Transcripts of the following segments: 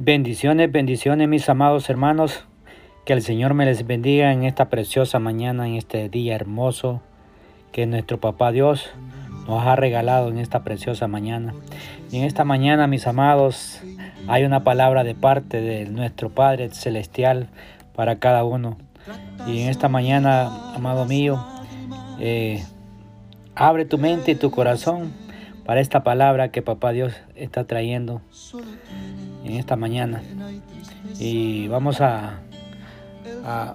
Bendiciones, bendiciones mis amados hermanos. Que el Señor me les bendiga en esta preciosa mañana, en este día hermoso que nuestro Papá Dios nos ha regalado en esta preciosa mañana. Y en esta mañana, mis amados, hay una palabra de parte de nuestro Padre Celestial para cada uno. Y en esta mañana, amado mío, eh, abre tu mente y tu corazón para esta palabra que Papá Dios está trayendo en esta mañana. Y vamos a,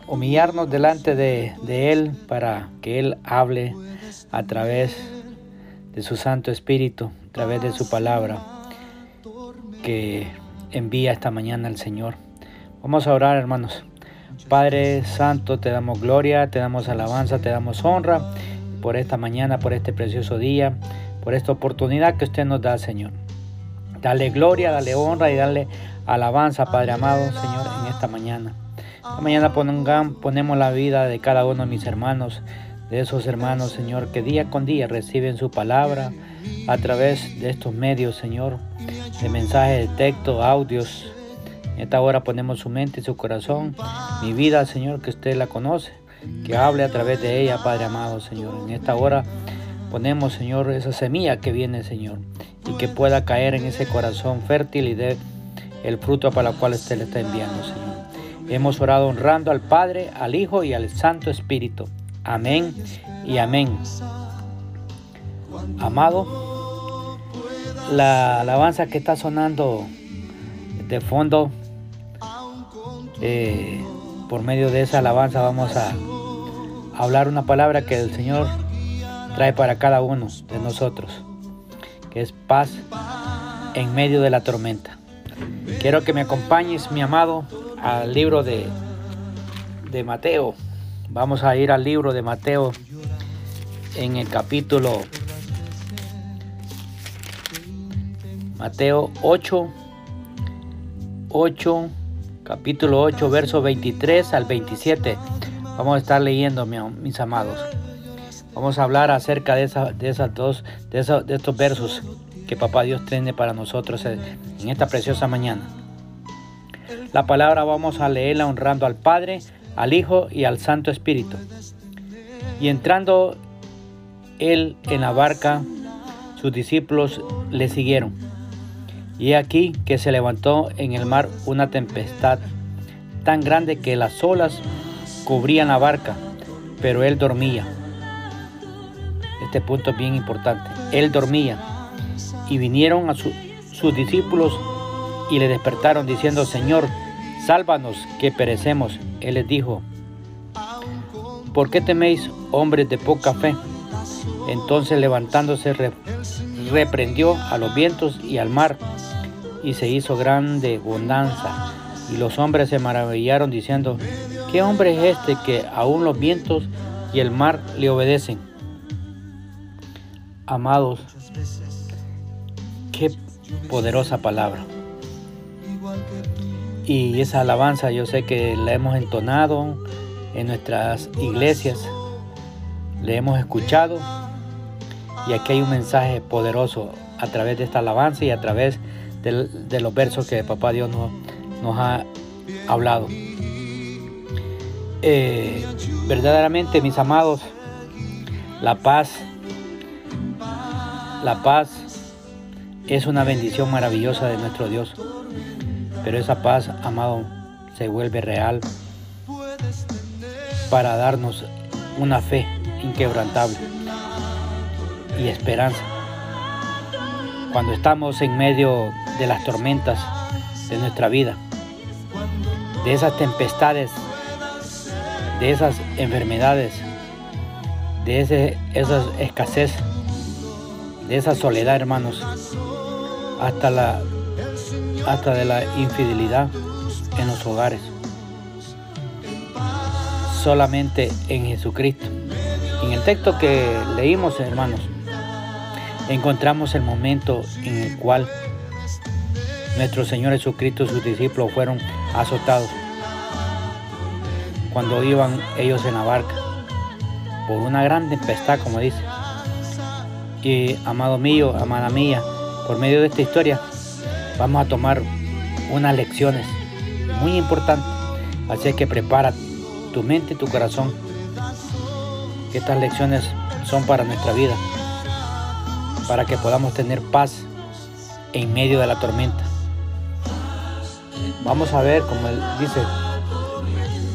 humillarnos delante de, de, Él para que Él hable a través de su Santo Espíritu, a través de su palabra que envía esta mañana el Señor. Vamos a orar, hermanos. Padre Santo, te damos gloria, te damos alabanza, te damos honra por esta mañana, por este precioso día, por esta oportunidad que usted nos da, Señor. Dale gloria, dale honra y dale alabanza, Padre amado, Señor, en esta mañana. Esta mañana ponemos la vida de cada uno de mis hermanos, de esos hermanos, Señor, que día con día reciben su palabra a través de estos medios, Señor, de mensajes de texto, audios. En esta hora ponemos su mente y su corazón, mi vida, Señor, que usted la conoce, que hable a través de ella, Padre amado, Señor. En esta hora ponemos, Señor, esa semilla que viene, Señor, y que pueda caer en ese corazón fértil y dé el fruto para el cual usted le está enviando, Señor. Hemos orado honrando al Padre, al Hijo y al Santo Espíritu. Amén y amén. Amado, la alabanza que está sonando de fondo, eh, por medio de esa alabanza vamos a hablar una palabra que el Señor trae para cada uno de nosotros, que es paz en medio de la tormenta. Quiero que me acompañes, mi amado, al libro de, de Mateo. Vamos a ir al libro de Mateo en el capítulo Mateo 8, 8, capítulo 8, verso 23 al 27. Vamos a estar leyendo, mis amados. Vamos a hablar acerca de, esa, de esas dos, de, de estos versos que Papá Dios tiene para nosotros en esta preciosa mañana. La palabra vamos a leerla honrando al Padre, al Hijo y al Santo Espíritu. Y entrando él en la barca, sus discípulos le siguieron. Y aquí que se levantó en el mar una tempestad tan grande que las olas cubrían la barca, pero él dormía. Este punto es bien importante. Él dormía. Y vinieron a sus discípulos y le despertaron diciendo, Señor, sálvanos que perecemos. Él les dijo, ¿por qué teméis, hombres de poca fe? Entonces levantándose reprendió a los vientos y al mar y se hizo grande bonanza. Y los hombres se maravillaron diciendo, ¿qué hombre es este que aún los vientos y el mar le obedecen? Amados, qué poderosa palabra. Y esa alabanza yo sé que la hemos entonado en nuestras iglesias, le hemos escuchado y aquí hay un mensaje poderoso a través de esta alabanza y a través de, los versos que Papá Dios nos, ha hablado. Eh, verdaderamente, mis amados, la paz, la paz es una bendición maravillosa de nuestro Dios. Pero esa paz, amado, se vuelve real para darnos una fe inquebrantable y esperanza. Cuando estamos en medio de las tormentas de nuestra vida, de esas tempestades, de esas enfermedades, de ese, esa escasez, de esa soledad, hermanos, hasta la hasta de la infidelidad en los hogares. Solamente en Jesucristo. En el texto que leímos, hermanos, encontramos el momento en el cual nuestro Señor Jesucristo y sus discípulos fueron azotados cuando iban ellos en la barca por una gran tempestad, como dice. Amado mío, amada mía, por medio de esta historia vamos a tomar unas lecciones muy importantes. Así que prepara tu mente y tu corazón. Estas lecciones son para nuestra vida, para que podamos tener paz en medio de la tormenta. Vamos a ver, como él dice,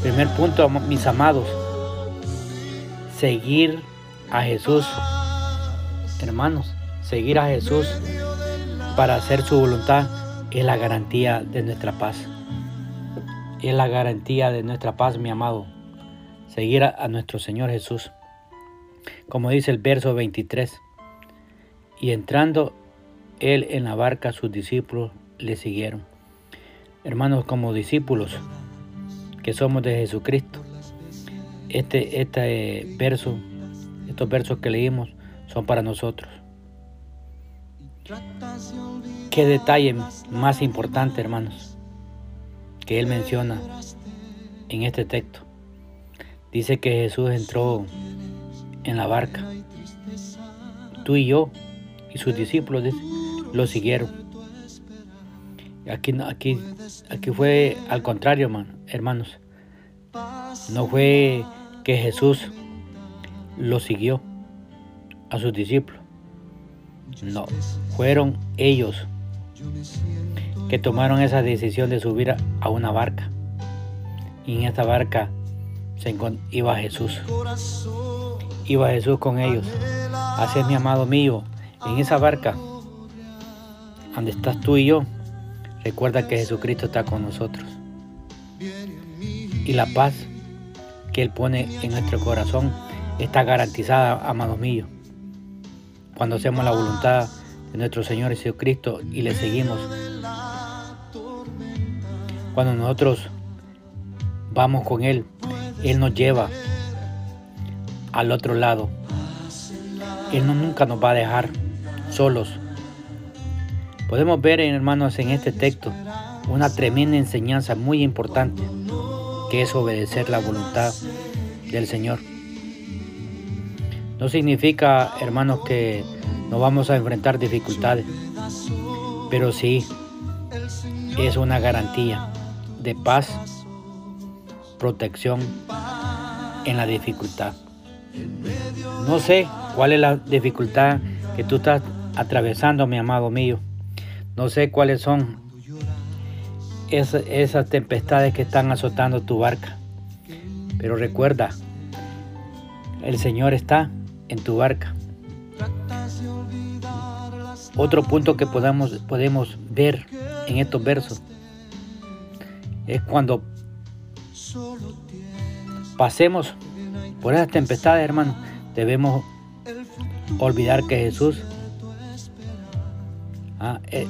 primer punto, mis amados, seguir a Jesús, hermanos, seguir a Jesús para hacer su voluntad es la garantía de nuestra paz. Es la garantía de nuestra paz, mi amado. Seguir a, nuestro Señor Jesús. Como dice el verso 23. Y entrando él en la barca, sus discípulos le siguieron. Hermanos, como discípulos que somos de Jesucristo, este, este verso, estos versos que leímos para nosotros. Qué detalle más importante, hermanos, que él menciona en este texto. Dice que Jesús entró en la barca. Tú y yo y sus discípulos lo siguieron. Aquí, aquí, aquí fue al contrario, hermanos. No fue que Jesús lo siguió a sus discípulos. No, fueron ellos que tomaron esa decisión de subir a una barca. Y en esta barca se iba Jesús. Iba Jesús con ellos. Así es mi amado mío. En esa barca, donde estás tú y yo, recuerda que Jesucristo está con nosotros. Y la paz que Él pone en nuestro corazón está garantizada, amados míos. Cuando hacemos la voluntad de nuestro Señor Jesucristo y le seguimos. Cuando nosotros vamos con Él, Él nos lleva al otro lado. Él no, nunca nos va a dejar solos. Podemos ver, hermanos, en este texto una tremenda enseñanza muy importante, que es obedecer la voluntad del Señor. No significa, hermanos, que no vamos a enfrentar dificultades, pero sí es una garantía de paz, protección en la dificultad. No sé cuál es la dificultad que tú estás atravesando, mi amado mío. No sé cuáles son esas, esas tempestades que están azotando tu barca. Pero recuerda, el Señor está en tu barca. Otro punto que podamos, podemos ver en estos versos es cuando pasemos por esas tempestades, hermanos, debemos olvidar que Jesús, ah, eh,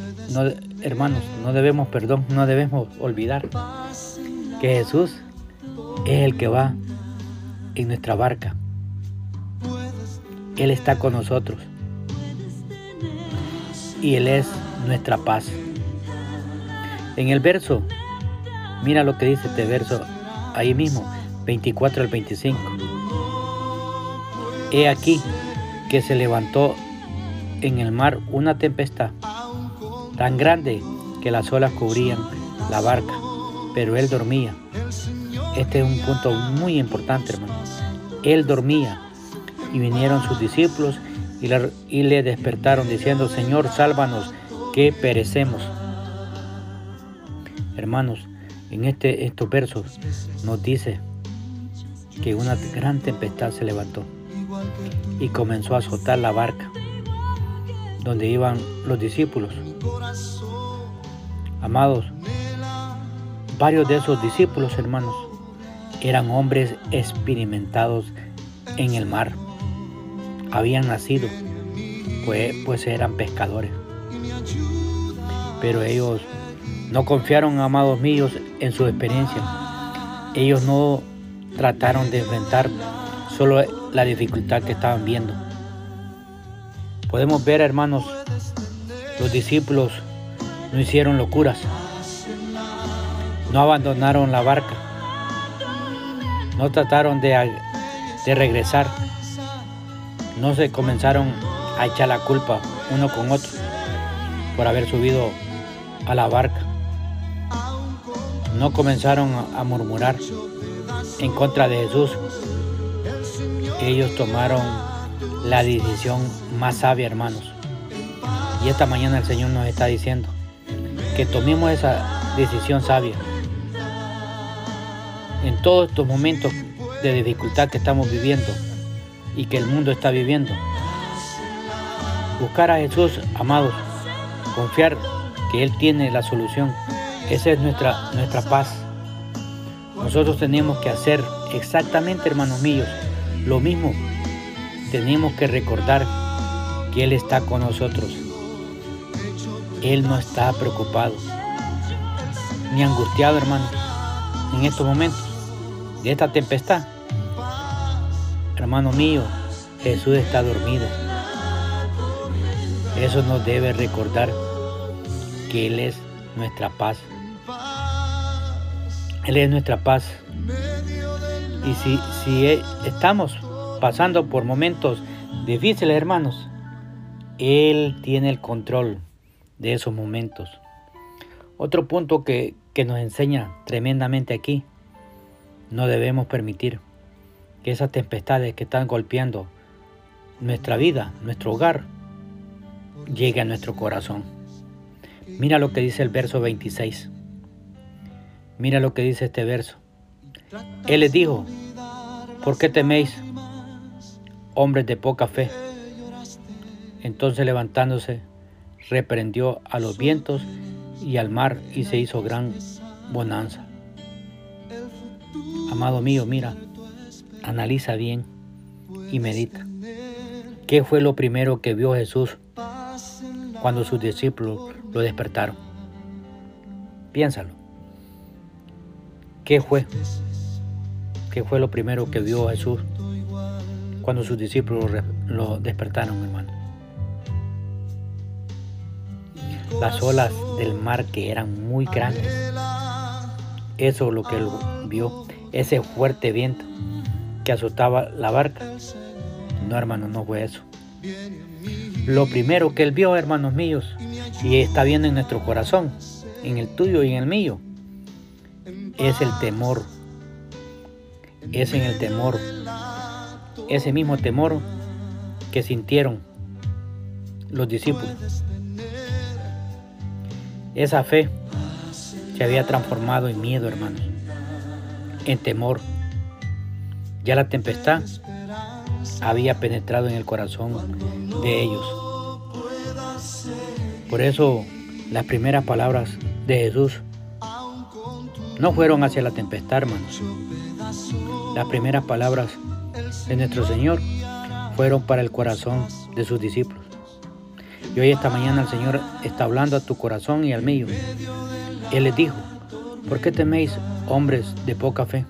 hermanos, no debemos, perdón, no debemos olvidar que Jesús es el que va en nuestra barca. Él está con nosotros. Y Él es nuestra paz. En el verso, mira lo que dice este verso ahí mismo, 24 al 25. He aquí que se levantó en el mar una tempestad tan grande que las olas cubrían la barca, pero él dormía. Este es un punto muy importante, hermano. Él dormía y vinieron sus discípulos y le, despertaron diciendo, Señor, sálvanos, que perecemos. Hermanos, en este, estos versos nos dice que una gran tempestad se levantó y comenzó a azotar la barca donde iban los discípulos. Amados, varios de esos discípulos, hermanos, eran hombres experimentados en el mar. Habían nacido, pues, pues eran pescadores. Pero ellos no confiaron, amados míos, en su experiencia. Ellos no trataron de enfrentar solo la dificultad que estaban viendo. Podemos ver, hermanos, los discípulos no hicieron locuras, no abandonaron la barca, no trataron de, de regresar, no se comenzaron a echar la culpa uno con otro por haber subido a la barca. no comenzaron a murmurar en contra de Jesús. Ellos tomaron la decisión más sabia, hermanos. Y esta mañana el Señor nos está diciendo que tomemos esa decisión sabia. En todos estos momentos de dificultad que estamos viviendo y que el mundo está viviendo. Buscar a Jesús, amados, confiar que Él tiene la solución. Esa es nuestra, nuestra paz. Nosotros tenemos que hacer exactamente, hermanos míos, lo mismo. Tenemos que recordar que Él está con nosotros. Él no está preocupado ni angustiado, hermano, en estos momentos de esta tempestad. Hermano mío, Jesús está dormido. Eso nos debe recordar que Él es nuestra paz. Él es nuestra paz. Y si, si estamos pasando por momentos difíciles, hermanos, Él tiene el control de esos momentos. Otro punto que, que nos enseña tremendamente aquí, no debemos permitir que esas tempestades que están golpeando nuestra vida, nuestro hogar, llegue a nuestro corazón. Mira lo que dice el verso 26. Mira lo que dice este verso. Él les dijo, ¿por qué teméis, hombres de poca fe? Entonces levantándose, reprendió a los vientos y al mar y se hizo gran bonanza. Amado mío, mira, analiza bien y medita. ¿Qué fue lo primero que vio Jesús cuando sus discípulos lo despertaron? Piénsalo. ¿Qué fue? ¿Qué fue lo primero que vio Jesús cuando sus discípulos lo despertaron, hermano? Las olas del mar que eran muy grandes. Eso es lo que él vio. Ese fuerte viento que azotaba la barca. No, hermano, no fue eso. Lo primero que él vio, hermanos míos, y está viendo en nuestro corazón, en el tuyo y en el mío, es el temor. Es en el temor. Ese mismo temor que sintieron los discípulos. Esa fe se había transformado en miedo, hermanos, en temor. Ya la tempestad había penetrado en el corazón de ellos. Por eso las primeras palabras de Jesús no fueron hacia la tempestad, hermanos. Las primeras palabras de nuestro Señor fueron para el corazón de sus discípulos. Y hoy esta mañana el Señor está hablando a tu corazón y al mío. Él les dijo, ¿por qué teméis hombres de poca fe?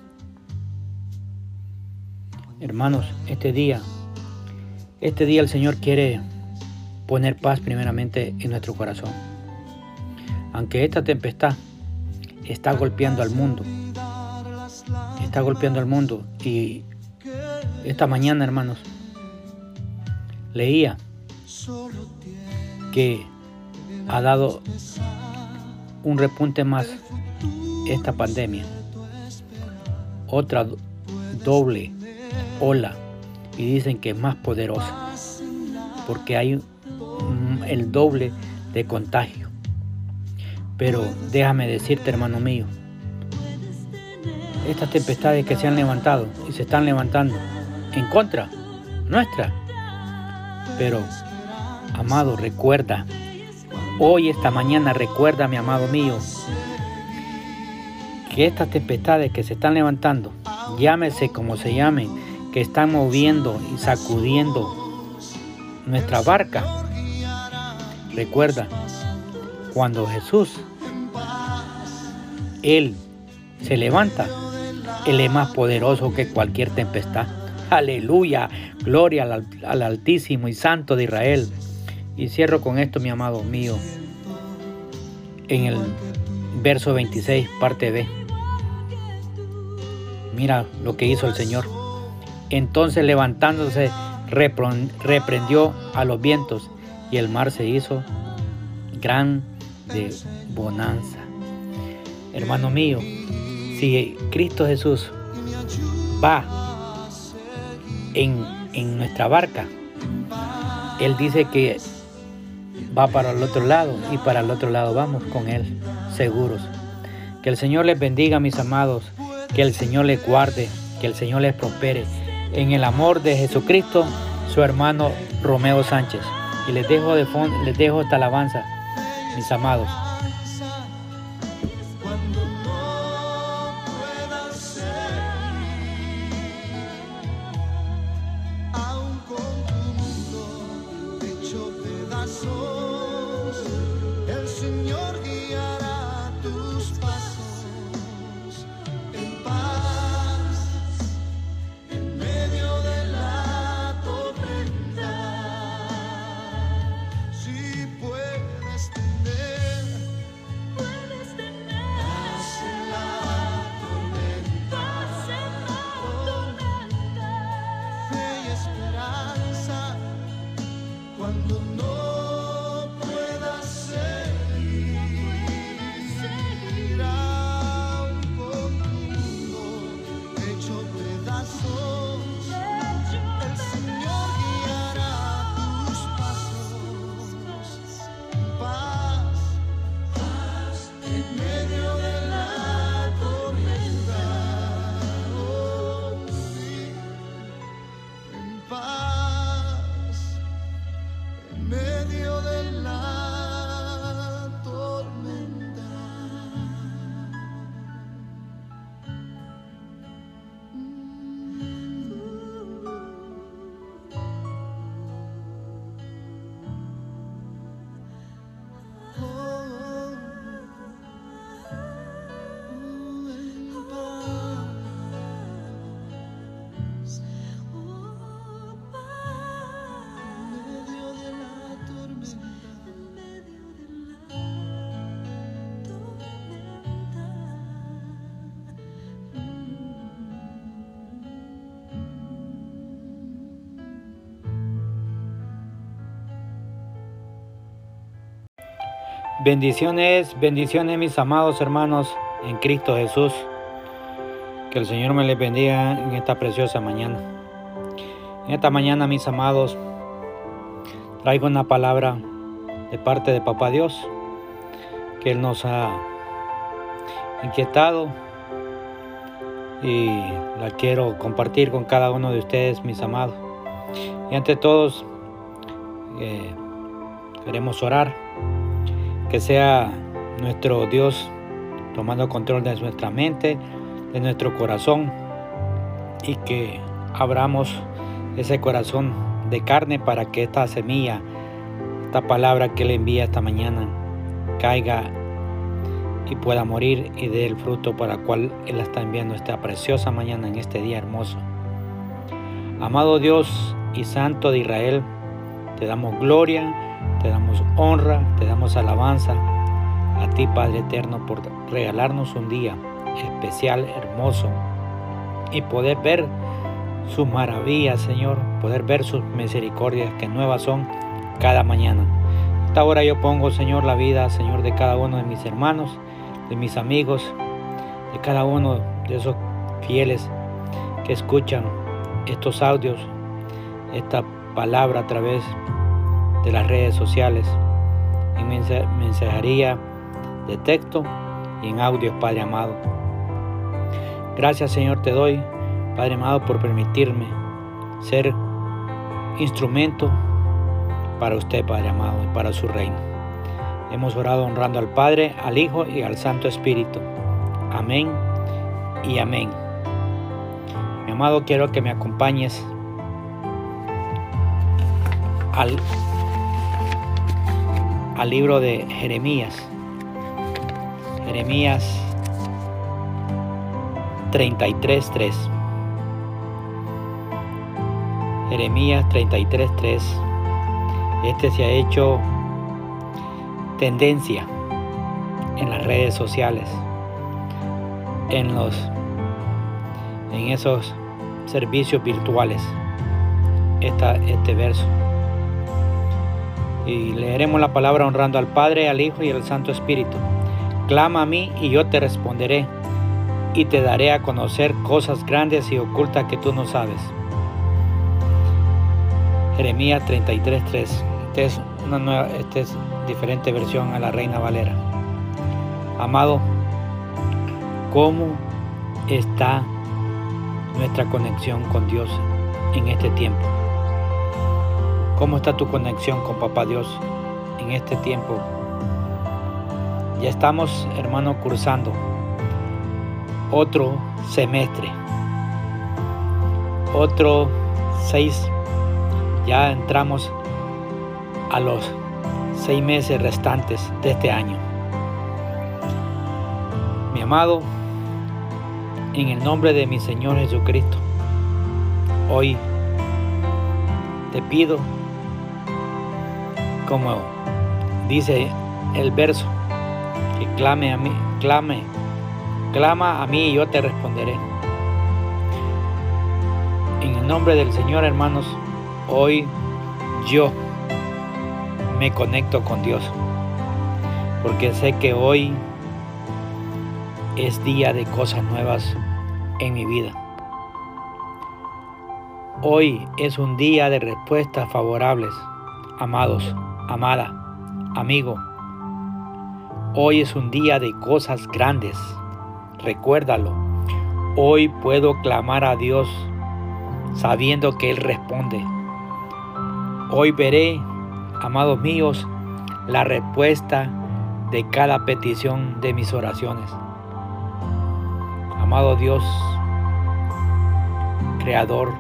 Hermanos, este día, este día el Señor quiere poner paz primeramente en nuestro corazón. Aunque esta tempestad está golpeando al mundo, está golpeando al mundo y esta mañana, hermanos, leía que ha dado un repunte más esta pandemia. Otra doble ola y dicen que es más poderosa porque hay el doble de contagio. Pero déjame decirte, hermano mío, estas tempestades que se han levantado y se están levantando en contra nuestra. Pero, amado, recuerda, hoy, esta mañana, recuerda, mi amado mío, que estas tempestades que se están levantando, llámese como se llamen, que están moviendo y sacudiendo nuestra barca. Recuerda, cuando Jesús, Él se levanta, Él es más poderoso que cualquier tempestad. Aleluya, gloria al, al Altísimo y Santo de Israel. Y cierro con esto, mi amado mío, en el verso 26, parte B. Mira lo que hizo el Señor. Entonces levantándose, reprendió a los vientos y el mar se hizo gran de bonanza. hermano mío, si Cristo Jesús va en, en nuestra barca, Él dice que va para el otro lado y para el otro lado vamos con Él, seguros. Que el Señor les bendiga, mis amados, que el Señor les guarde, que el Señor les prospere. En el amor de Jesucristo, su hermano Romeo Sánchez. Y les dejo, de les dejo esta alabanza, mis amados. Bendiciones, bendiciones mis amados hermanos en Cristo Jesús. Que el Señor me les bendiga en esta preciosa mañana. En esta mañana, mis amados, traigo una palabra de parte de Papá Dios que Él nos ha inquietado y la quiero compartir con cada uno de ustedes, mis amados. Y ante todos, eh, queremos orar que sea nuestro Dios tomando control de nuestra mente, de nuestro corazón y que abramos ese corazón de carne para que esta semilla, esta palabra que Él envía esta mañana, caiga y pueda morir y dé el fruto para el cual Él está enviando esta preciosa mañana en este día hermoso. Amado Dios y Santo de Israel, te damos gloria, te damos honra, te damos alabanza a ti, Padre Eterno, por regalarnos un día especial, hermoso, y poder ver sus maravillas, Señor, poder ver sus misericordias que nuevas son cada mañana. Esta hora yo pongo, Señor, la vida, Señor, de cada uno de mis hermanos, de mis amigos, de cada uno de esos fieles que escuchan estos audios, esta palabra a través de las redes sociales, en mensajería de texto y en audio, Padre amado. Gracias Señor te doy, Padre amado, por permitirme ser instrumento para usted, Padre amado, y para su reino. Hemos orado honrando al Padre, al Hijo y al Santo Espíritu. Amén y amén. Mi amado, quiero que me acompañes al al libro de Jeremías. Jeremías 33.3. Jeremías 33.3. Este se ha hecho tendencia en las redes sociales, en los en esos servicios virtuales. este verso y leeremos la palabra honrando al Padre, al Hijo y al Santo Espíritu. Clama a mí y yo te responderé y te daré a conocer cosas grandes y ocultas que tú no sabes. Jeremías 33.3. Esta es una nueva, esta es diferente versión a la Reina Valera. Amado, ¿cómo está nuestra conexión con Dios en este tiempo? ¿Cómo está tu conexión con Papá Dios en este tiempo? Ya estamos, hermano, cursando otro semestre, otro seis, ya entramos a los seis meses restantes de este año. Mi amado, en el nombre de mi Señor Jesucristo, hoy te pido, como dice el verso, que clame a mí, clame, clama a mí y yo te responderé. En el nombre del Señor, hermanos, hoy yo me conecto con Dios. Porque sé que hoy es día de cosas nuevas en mi vida. Hoy es un día de respuestas favorables, amados, amada, amigo. Hoy es un día de cosas grandes. Recuérdalo. Hoy puedo clamar a Dios sabiendo que Él responde. Hoy veré amados míos, la respuesta de cada petición de mis oraciones. Amado Dios, Creador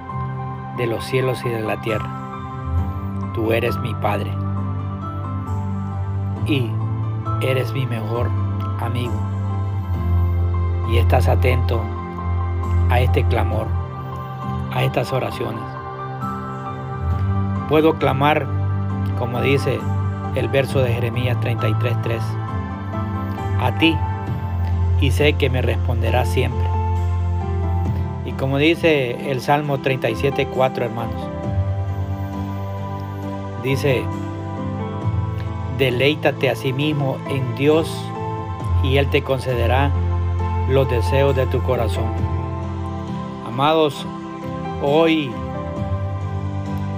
de los cielos y de la tierra, tú eres mi Padre y eres mi mejor amigo y estás atento a este clamor, a estas oraciones. Puedo clamar como dice el verso de Jeremías 33:3. A ti, y sé que me responderás siempre. Y como dice el Salmo 37:4, hermanos, dice, deleítate a sí mismo en Dios y Él te concederá los deseos de tu corazón. Amados, hoy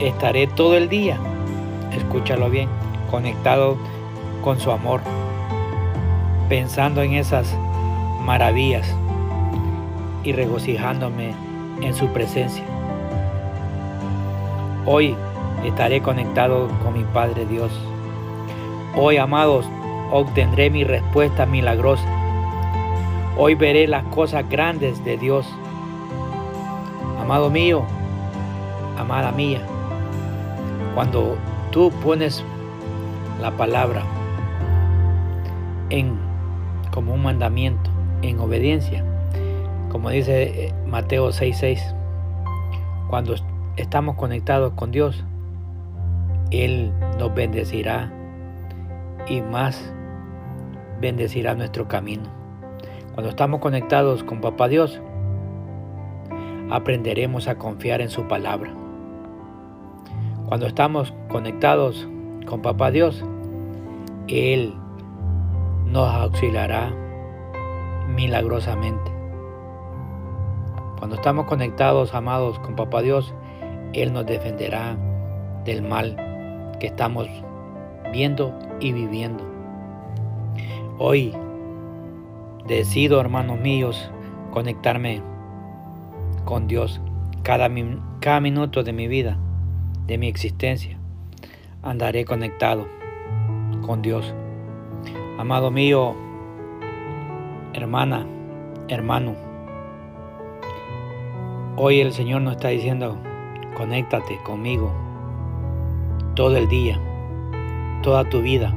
estaré todo el día escúchalo bien, conectado con su amor, pensando en esas maravillas y regocijándome en su presencia. Hoy estaré conectado con mi Padre Dios. Hoy, amados, obtendré mi respuesta milagrosa. Hoy veré las cosas grandes de Dios. Amado mío, amada mía, cuando tú pones la palabra en como un mandamiento, en obediencia, como dice eh, Mateo 6:6, cuando estamos conectados con Dios, Él nos bendecirá y más bendecirá nuestro camino. Cuando estamos conectados con Papá Dios, aprenderemos a confiar en su palabra. Cuando estamos conectados con Papá Dios, Él nos auxiliará milagrosamente. Cuando estamos conectados, amados, con Papá Dios, Él nos defenderá del mal que estamos viendo y viviendo. Hoy decido, hermanos míos, conectarme con Dios cada, cada minuto de mi vida de mi existencia, andaré conectado con Dios. Amado mío, hermana, hermano, hoy el Señor nos está diciendo, conéctate conmigo todo el día, toda tu vida,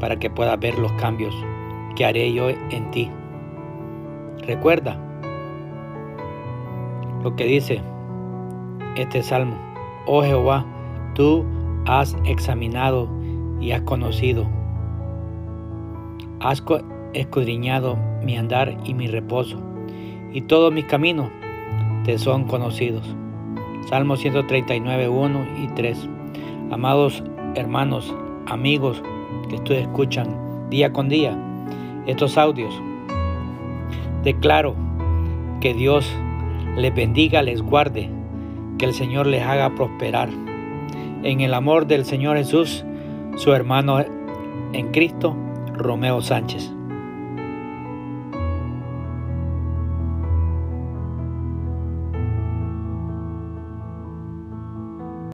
para que puedas ver los cambios que haré yo en ti. Recuerda lo que dice este salmo. Oh Jehová, tú has examinado y has conocido. Has escudriñado mi andar y mi reposo, y todos mis caminos te son conocidos. Salmo 139, 1 y 3. Amados hermanos, amigos que ustedes escuchan día con día, estos audios. Declaro que Dios les bendiga, les guarde, que el Señor les haga prosperar. En el amor del Señor Jesús, su hermano en Cristo, Romeo Sánchez.